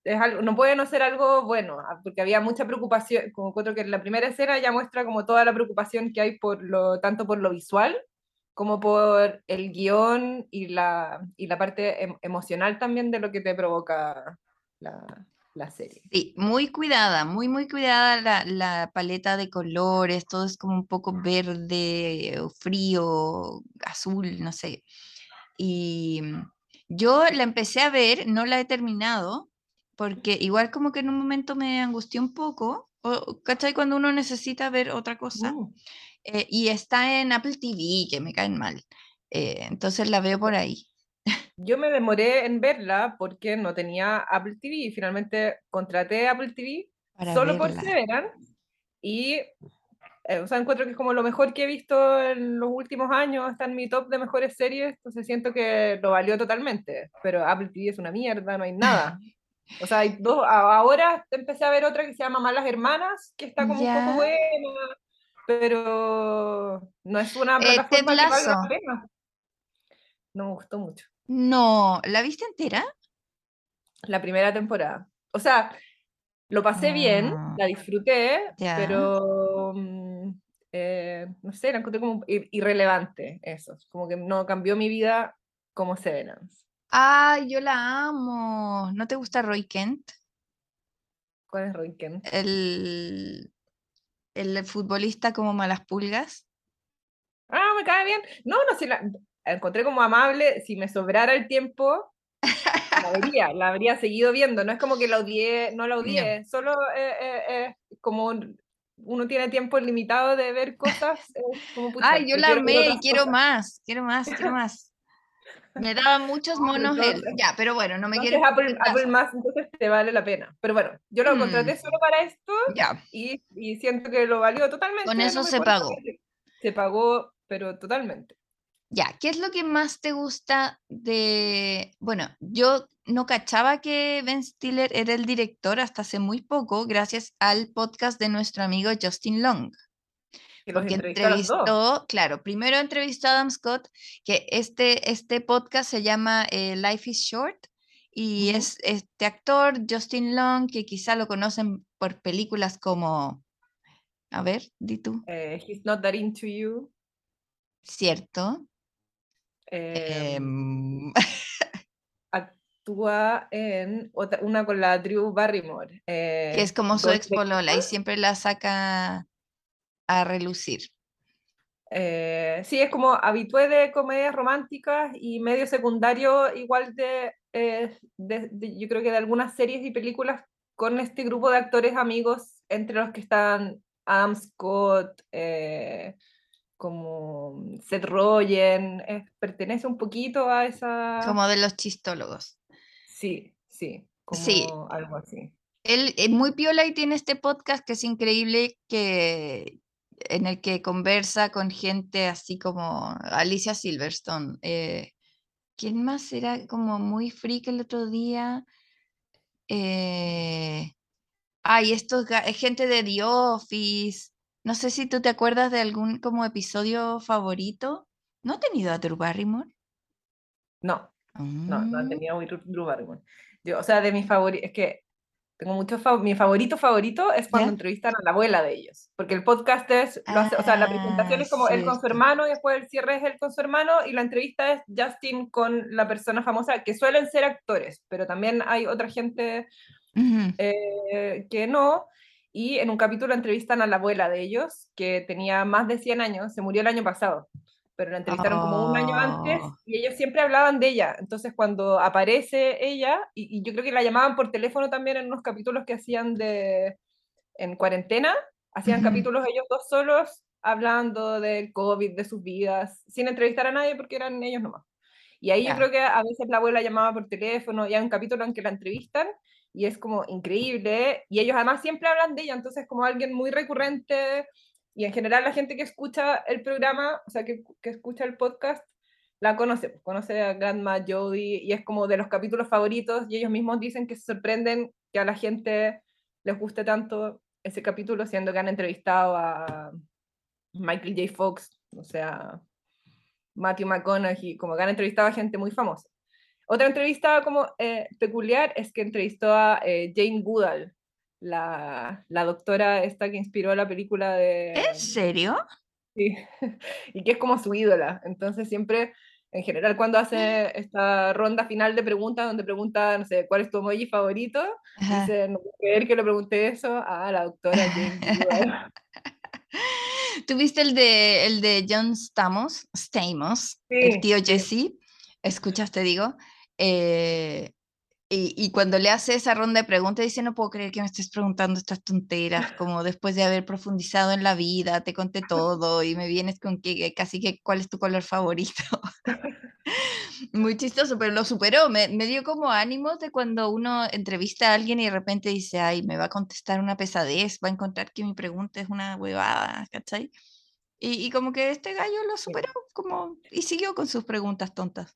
es algo, no puede no ser algo bueno, ah, porque había mucha preocupación, como encuentro que la primera escena ya muestra como toda la preocupación que hay por lo, tanto por lo visual, como por el guion y la, y la parte em, emocional también de lo que te provoca la, la serie. Sí, muy cuidada, muy, muy cuidada la, la, paleta de colores, todo es como un poco verde, frío, azul, no sé. Y yo la empecé a ver, no la he terminado, porque igual como que en un momento me angustió un poco, o, ¿cachai? Cuando uno necesita ver otra cosa. Mm. Eh, y está en Apple TV, que me caen mal. Eh, entonces la veo por ahí. Yo me demoré en verla porque no tenía Apple TV y finalmente contraté Apple TV solo por Severan y eh, o sea, encuentro que es como lo mejor que he visto en los últimos años, está en mi top de mejores series, entonces siento que lo valió totalmente, pero Apple TV es una mierda, no hay nada. O sea, hay dos, ahora empecé a ver otra que se llama Malas Hermanas, que está como un poco buena, pero no es una eh, plataforma que valga la pena. No me gustó mucho. No, ¿la viste entera? La primera temporada. O sea, lo pasé bien, ah. la disfruté, pero mm, eh, no sé, la encontré como irrelevante eso. Como que no cambió mi vida como Severance. Ay, yo la amo. ¿No te gusta Roy Kent? ¿Cuál es Roy Kent? El, el futbolista como malas pulgas. Ah, me cae bien. No, no sé, la encontré como amable. Si me sobrara el tiempo, la vería, la habría seguido viendo. No es como que la odié, no la odié. Solo eh, eh, eh, como uno tiene tiempo limitado de ver cosas. como, Ay, yo la amé y quiero más, quiero más, quiero más. Me daban muchos monos él. Ya, pero bueno, no me quiero. Apple, Apple más, entonces te vale la pena. Pero bueno, yo lo contraté mm. solo para esto. Ya. Y, y, siento que lo valió totalmente. Con eso se pagó. Se pagó, pero totalmente. Ya, ¿qué es lo que más te gusta de... Bueno, yo no cachaba que Ben Stiller era el director hasta hace muy poco, gracias al podcast de nuestro amigo Justin Long. Porque entrevistó, claro, primero entrevistó a Adam Scott, que este, este podcast se llama eh, Life is Short, y es este actor, Justin Long, que quizá lo conocen por películas como, a ver, di tú. Eh, he's Not That Into You. Cierto. Em, em. actúa en otra, una con la Drew Barrymore. que es como su ex polola y siempre la saca a relucir. Eh, sí, es como habitué de comedias románticas y medio secundario igual de, eh, yo creo que de algunas series y películas con este grupo de actores amigos, entre los que están Adam Scott, eh, como Seth Rogen, pertenece un poquito a esa... Como de los chistólogos. Sí, sí, como algo así. Él es muy piola y tiene este podcast que es increíble, que, en el que conversa con gente así como Alicia Silverstone. Eh, ¿Quién más era como muy freak el otro día? Eh, ay, esto es gente de The Office. No sé si tú te acuerdas de algún como episodio favorito. ¿No ha tenido a Drew Barrymore? No, no, no ha mm. tenido a Drew Barrymore. o sea, de mis favoritos, es que tengo muchos mi favorito favorito es cuando entrevistan a la abuela de ellos, porque el podcast es, o sea, la presentación es como él con su hermano y después el cierre es él con su hermano y la entrevista es Justin con la persona famosa, que suelen ser actores, pero también hay otra gente eh, que no. Y en un capítulo entrevistan a la abuela de ellos, que tenía más de 100 años, se murió el año pasado pero la entrevistaron como un año antes oh. y ellos siempre hablaban de ella. Entonces cuando aparece ella, y, yo creo que la llamaban por teléfono también en unos capítulos que hacían de en cuarentena, hacían capítulos ellos dos solos hablando del COVID, de sus vidas, sin entrevistar a nadie porque eran ellos nomás. Y ahí yo creo que a veces la abuela llamaba por teléfono y hay un capítulo en que la entrevistan y es como increíble. Y ellos además siempre hablan de ella, entonces como alguien muy recurrente y en general la gente que escucha el programa, o sea, que, que escucha el podcast, la conoce, pues, conoce a Grandma Jodie y es como de los capítulos favoritos y ellos mismos dicen que se sorprenden que a la gente les guste tanto ese capítulo, siendo que han entrevistado a Michael J. Fox, o sea, Matthew McConaughey, como que han entrevistado a gente muy famosa. Otra entrevista como eh, peculiar es que entrevistó a eh, Jane Goodall, la, la, doctora esta que inspiró la película de... ¿En serio? Sí, y que es como su ídola. Entonces siempre en general cuando hace esta ronda final de preguntas donde pregunta, no sé, ¿cuál es tu emoji favorito? Dice, no puedo creer que le pregunté eso a la doctora ¿Tuviste el de, el de John Stamos, Stamos el tío Jesse? Escuchaste, digo. Eh, y, cuando le hace esa ronda de preguntas, dice, no puedo creer que me estés preguntando estas tonteras, como después de haber profundizado en la vida, te conté todo y me vienes con que casi que cuál es tu color favorito. Muy chistoso, pero lo superó, me, me, dio como ánimos de cuando uno entrevista a alguien y de repente dice, ay, me va a contestar una pesadez, va a encontrar que mi pregunta es una huevada, ¿cachai? Y, y como que este gallo lo superó como, y siguió con sus preguntas tontas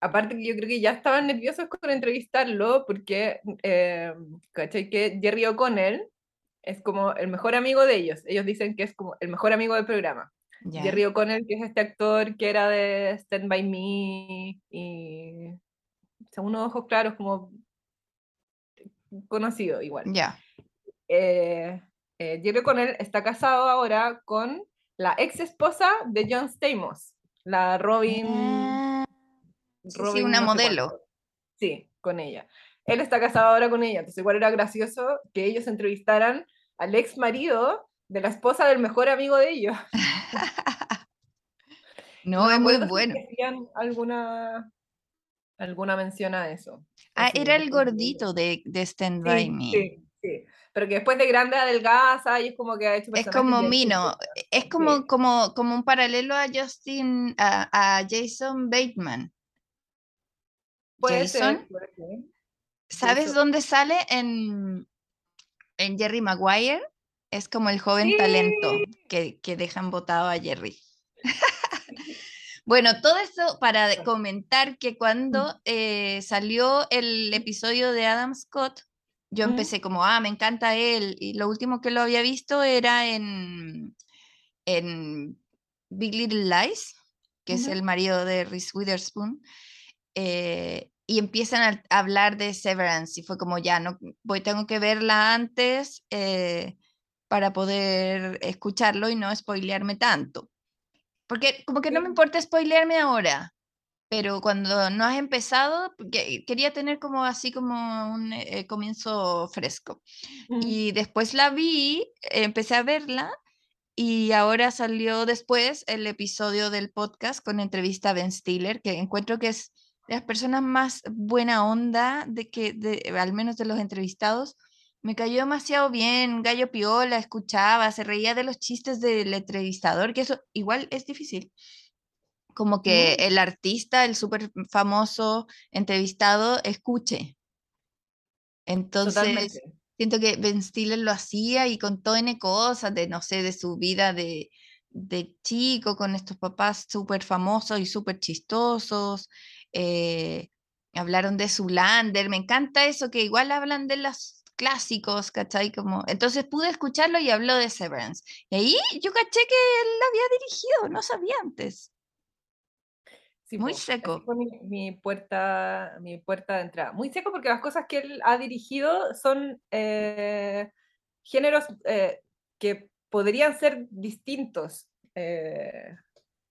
aparte que yo creo que ya estaban nerviosos con entrevistarlo porque, eh, ¿cachai? Que Jerry O'Connell es como el mejor amigo de ellos. Ellos dicen que es como el mejor amigo del programa. Jerry O'Connell, que es este actor que era de Stand By Me y según unos ojos claros, como conocido igual. Ya. Eh, eh, Jerry O'Connell está casado ahora con la ex esposa de John Stamos, la Robin. Sí, una modelo. Sí, con ella. Él está casado ahora con ella, entonces igual era gracioso que ellos entrevistaran al ex marido de la esposa del mejor amigo de ellos. no, es muy bueno. alguna, alguna mención a eso. Ah, era el gordito de, de Stand By Me. Sí, sí. Pero que después de grande adelgaza y es como que ha hecho Es como Mino, es como, como, como un paralelo a Justin, a, a Jason Bateman. Jason. ¿Sabes dónde sale? En, en Jerry Maguire. Es como el joven talento que, que dejan votado a Jerry. bueno, todo esto para comentar que cuando eh, salió el episodio de Adam Scott, yo empecé como, ah, me encanta él. Y lo último que lo había visto era en, en Big Little Lies, que es el marido de Reese Witherspoon. Eh, y empiezan a, hablar de Severance y fue como ya, no, voy, tengo que verla antes eh, para poder escucharlo y no spoilearme tanto. Porque como que no me importa spoilearme ahora, pero cuando no has empezado, quería tener como así como un eh, comienzo fresco. Y después la vi, empecé a verla y ahora salió después el episodio del podcast con entrevista a Ben Stiller, que encuentro que es las personas más buena onda de que, de, al menos de los entrevistados, me cayó demasiado bien, gallo piola, escuchaba, se reía de los chistes del entrevistador, que eso igual es difícil. Como que mm. el artista, el súper famoso entrevistado, escuche. Entonces, siento que Ben Stiller lo hacía y contó N cosas de, no sé, de su vida de, de chico con estos papás súper famosos y súper chistosos. Eh, hablaron de Zulander, me encanta eso, que igual hablan de los clásicos, ¿cachai? Como, entonces pude escucharlo y habló de Severance. Y ahí yo caché que él la había dirigido, no sabía antes. muy seco. Mi, puerta, mi puerta de entrada. Muy seco porque las cosas que él ha dirigido son eh, géneros eh, que podrían ser distintos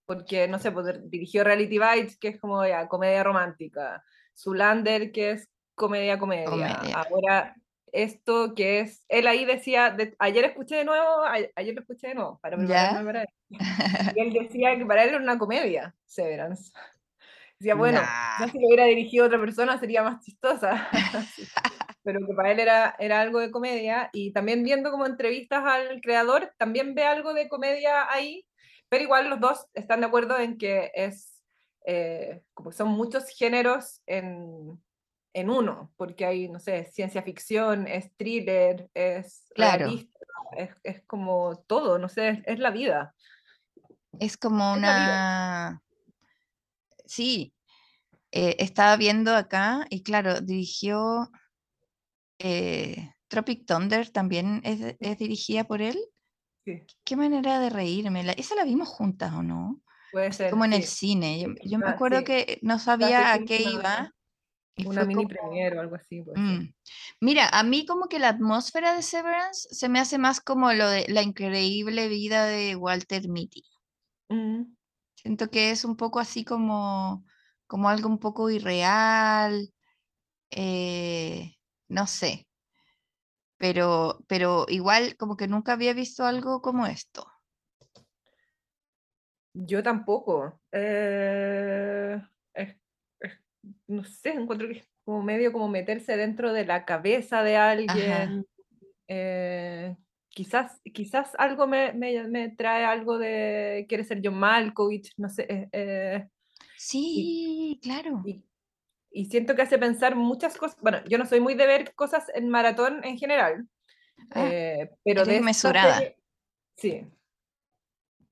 porque, no sé, pues, dirigió Reality Bites, que es como ya, comedia romántica, Zulander, que es comedia, comedia. Ahora, esto que es, él ahí decía, ayer escuché de nuevo, ayer lo escuché de nuevo, para prepararme para él. Y él decía que para él era una comedia, Severance. Decía, bueno, no si lo hubiera dirigido otra persona sería más chistosa. Pero que para él era, era algo de comedia. Y también viendo como entrevistas al creador, también ve algo de comedia ahí, pero igual los dos están de acuerdo en que es, eh, como son muchos géneros en, en, uno, porque hay, no sé, ciencia ficción, es thriller, es claro. es, es, como todo, no sé, es, la vida. Es como una... Sí, eh, estaba viendo acá y claro, dirigió eh, Tropic Thunder, también es, es dirigida por él. Qué manera de reírme. esa la vimos juntas, ¿o no? Puede ser. Como en el cine. Yo, me acuerdo que no sabía a qué iba. una mini o algo así. Mm. Mira, a mí como que la atmósfera de Severance se me hace más como lo de la increíble vida de Walter Mitty. Mm. Siento que es un poco así como, como algo un poco irreal, eh, no sé, pero, pero igual como que nunca había visto algo como esto. Yo tampoco. Eh, no sé, encuentro que es como medio como meterse dentro de la cabeza de alguien. Eh, quizás, quizás algo me, me, trae algo de quiere ser John Malkovich, no sé. Eh, sí, claro. Y, siento que hace pensar muchas cosas. Bueno, yo no soy muy de ver cosas en maratón en general, ah, pero de mesurada. sí,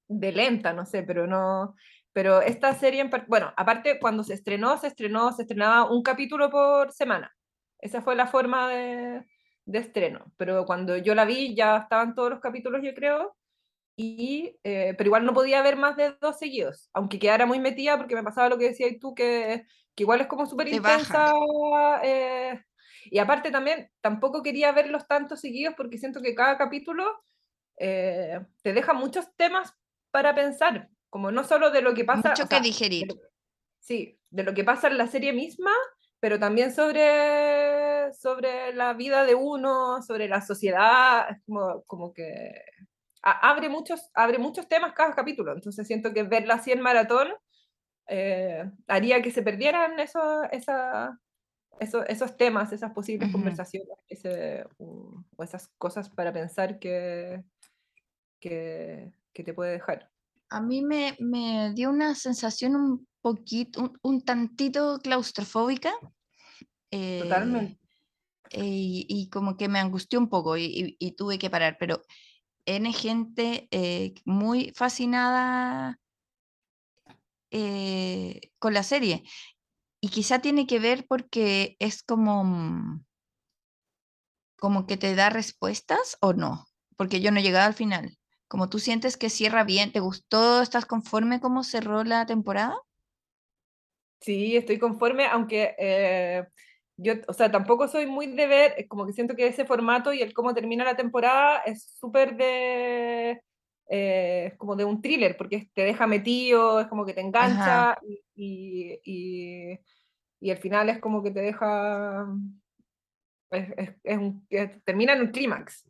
de lenta, no sé, pero no, pero esta serie, en bueno, aparte cuando se estrenó, se estrenó, se estrenaba un capítulo por semana. Esa fue la forma de, de estreno. Pero cuando yo la vi ya estaban todos los capítulos, yo creo. Y, eh, pero igual no podía ver más de dos seguidos, aunque quedara muy metida porque me pasaba lo que decías tú, que, que igual es como súper intensa. Eh, y aparte también, tampoco quería verlos tantos seguidos porque siento que cada capítulo eh, te deja muchos temas para pensar, como no solo de lo que pasa. Mucho que digerir. sí, de lo que pasa en la serie misma, pero también sobre, sobre la vida de uno, sobre la sociedad, como, como que abre muchos, abre muchos temas cada capítulo, entonces siento que verla así en maratón eh, haría que se perdieran eso, esa, esos temas, esas posibles conversaciones o esas cosas para pensar que, que, que te puede dejar. A mí me, me dio una sensación un poquito, un, tantito claustrofóbica. Totalmente. Eh, y, como que me angustió un poco y, tuve que parar, pero N gente eh, muy fascinada eh, con la serie. Y quizá tiene que ver porque es como, mm, como que te da respuestas o no, porque yo no he llegado al final como tú sientes que cierra bien, ¿te gustó? ¿Estás conforme cómo cerró la temporada? Sí, estoy conforme, aunque eh, yo, o sea, tampoco soy muy de ver, como que siento que ese formato y el cómo termina la temporada es súper de, eh, como de un thriller, porque te deja metido, es como que te engancha y, y, y, al final es como que te deja, es, es, un, termina en un clímax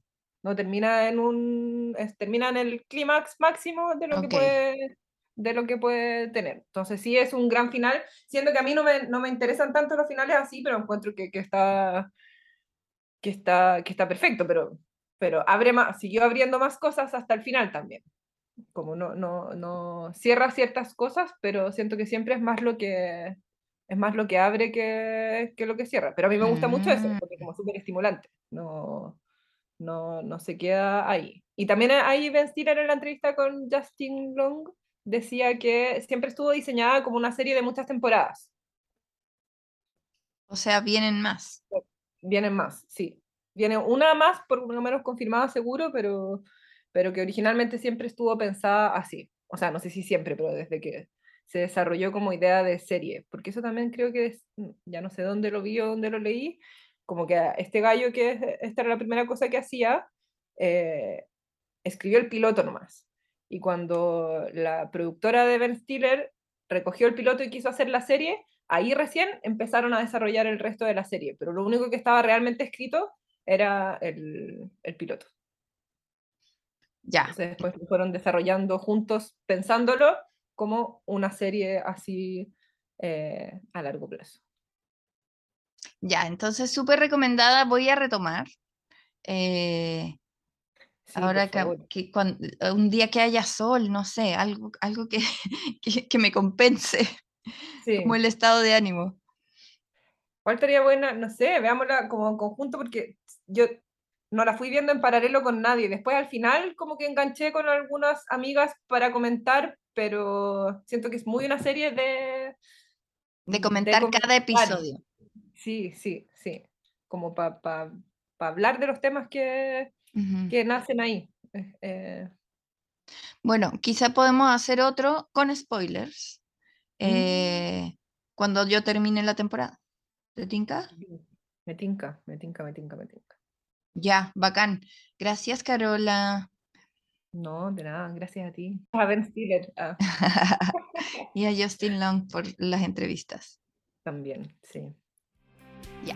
no termina en un termina en el clímax máximo de lo que puede de lo que puede tener. Entonces sí es un gran final, siendo que a mí no me, no me interesan tanto los finales así, pero encuentro que, que, está que está que está perfecto, pero pero abre más, siguió abriendo más cosas hasta el final también. Como no, no, no cierra ciertas cosas, pero siento que siempre es más lo que es más lo que abre que, que lo que cierra. Pero a mí me gusta mucho eso, mm. porque como súper estimulante. No, no, no se queda ahí. Y también ahí Ben Stiller en la entrevista con Justin Long decía que siempre estuvo diseñada como una serie de muchas temporadas. O sea, vienen más. Vienen más, sí. Viene una más, por lo menos confirmada seguro, pero, pero que originalmente siempre estuvo pensada así. O sea, no sé si siempre, pero desde que se desarrolló como idea de serie. Porque eso también creo que es, ya no sé dónde lo vi o dónde lo leí, como que este gallo, que esta era la primera cosa que hacía, eh, escribió el piloto nomás. Y cuando la productora de Ben Stiller recogió el piloto y quiso hacer la serie, ahí recién empezaron a desarrollar el resto de la serie, pero lo único que estaba realmente escrito era el, el piloto. Ya. Entonces después lo fueron desarrollando juntos, pensándolo como una serie así eh, a largo plazo. Ya, entonces súper recomendada, voy a retomar. Eh, ahora que, un día que haya sol, no sé, algo, algo que, que, me compense, como el estado de ánimo. ¿Cuál estaría buena? No sé, veámosla como en conjunto porque yo no la fui viendo en paralelo con nadie. Después al final como que enganché con algunas amigas para comentar, pero siento que es muy una serie de... De comentar cada episodio. Sí, sí, sí. Como para hablar de los temas que, que nacen ahí. Eh. Bueno, quizá podemos hacer otro con spoilers mm. eh, cuando yo termine la temporada. ¿Te tinca? Me tinca, me tinca, me tinca, me tinca. Ya, bacán. Gracias, Carola. No, de nada, gracias a ti. A Ben Stiller. Ah. y a Justin Long por las entrevistas. También, sí. Ya.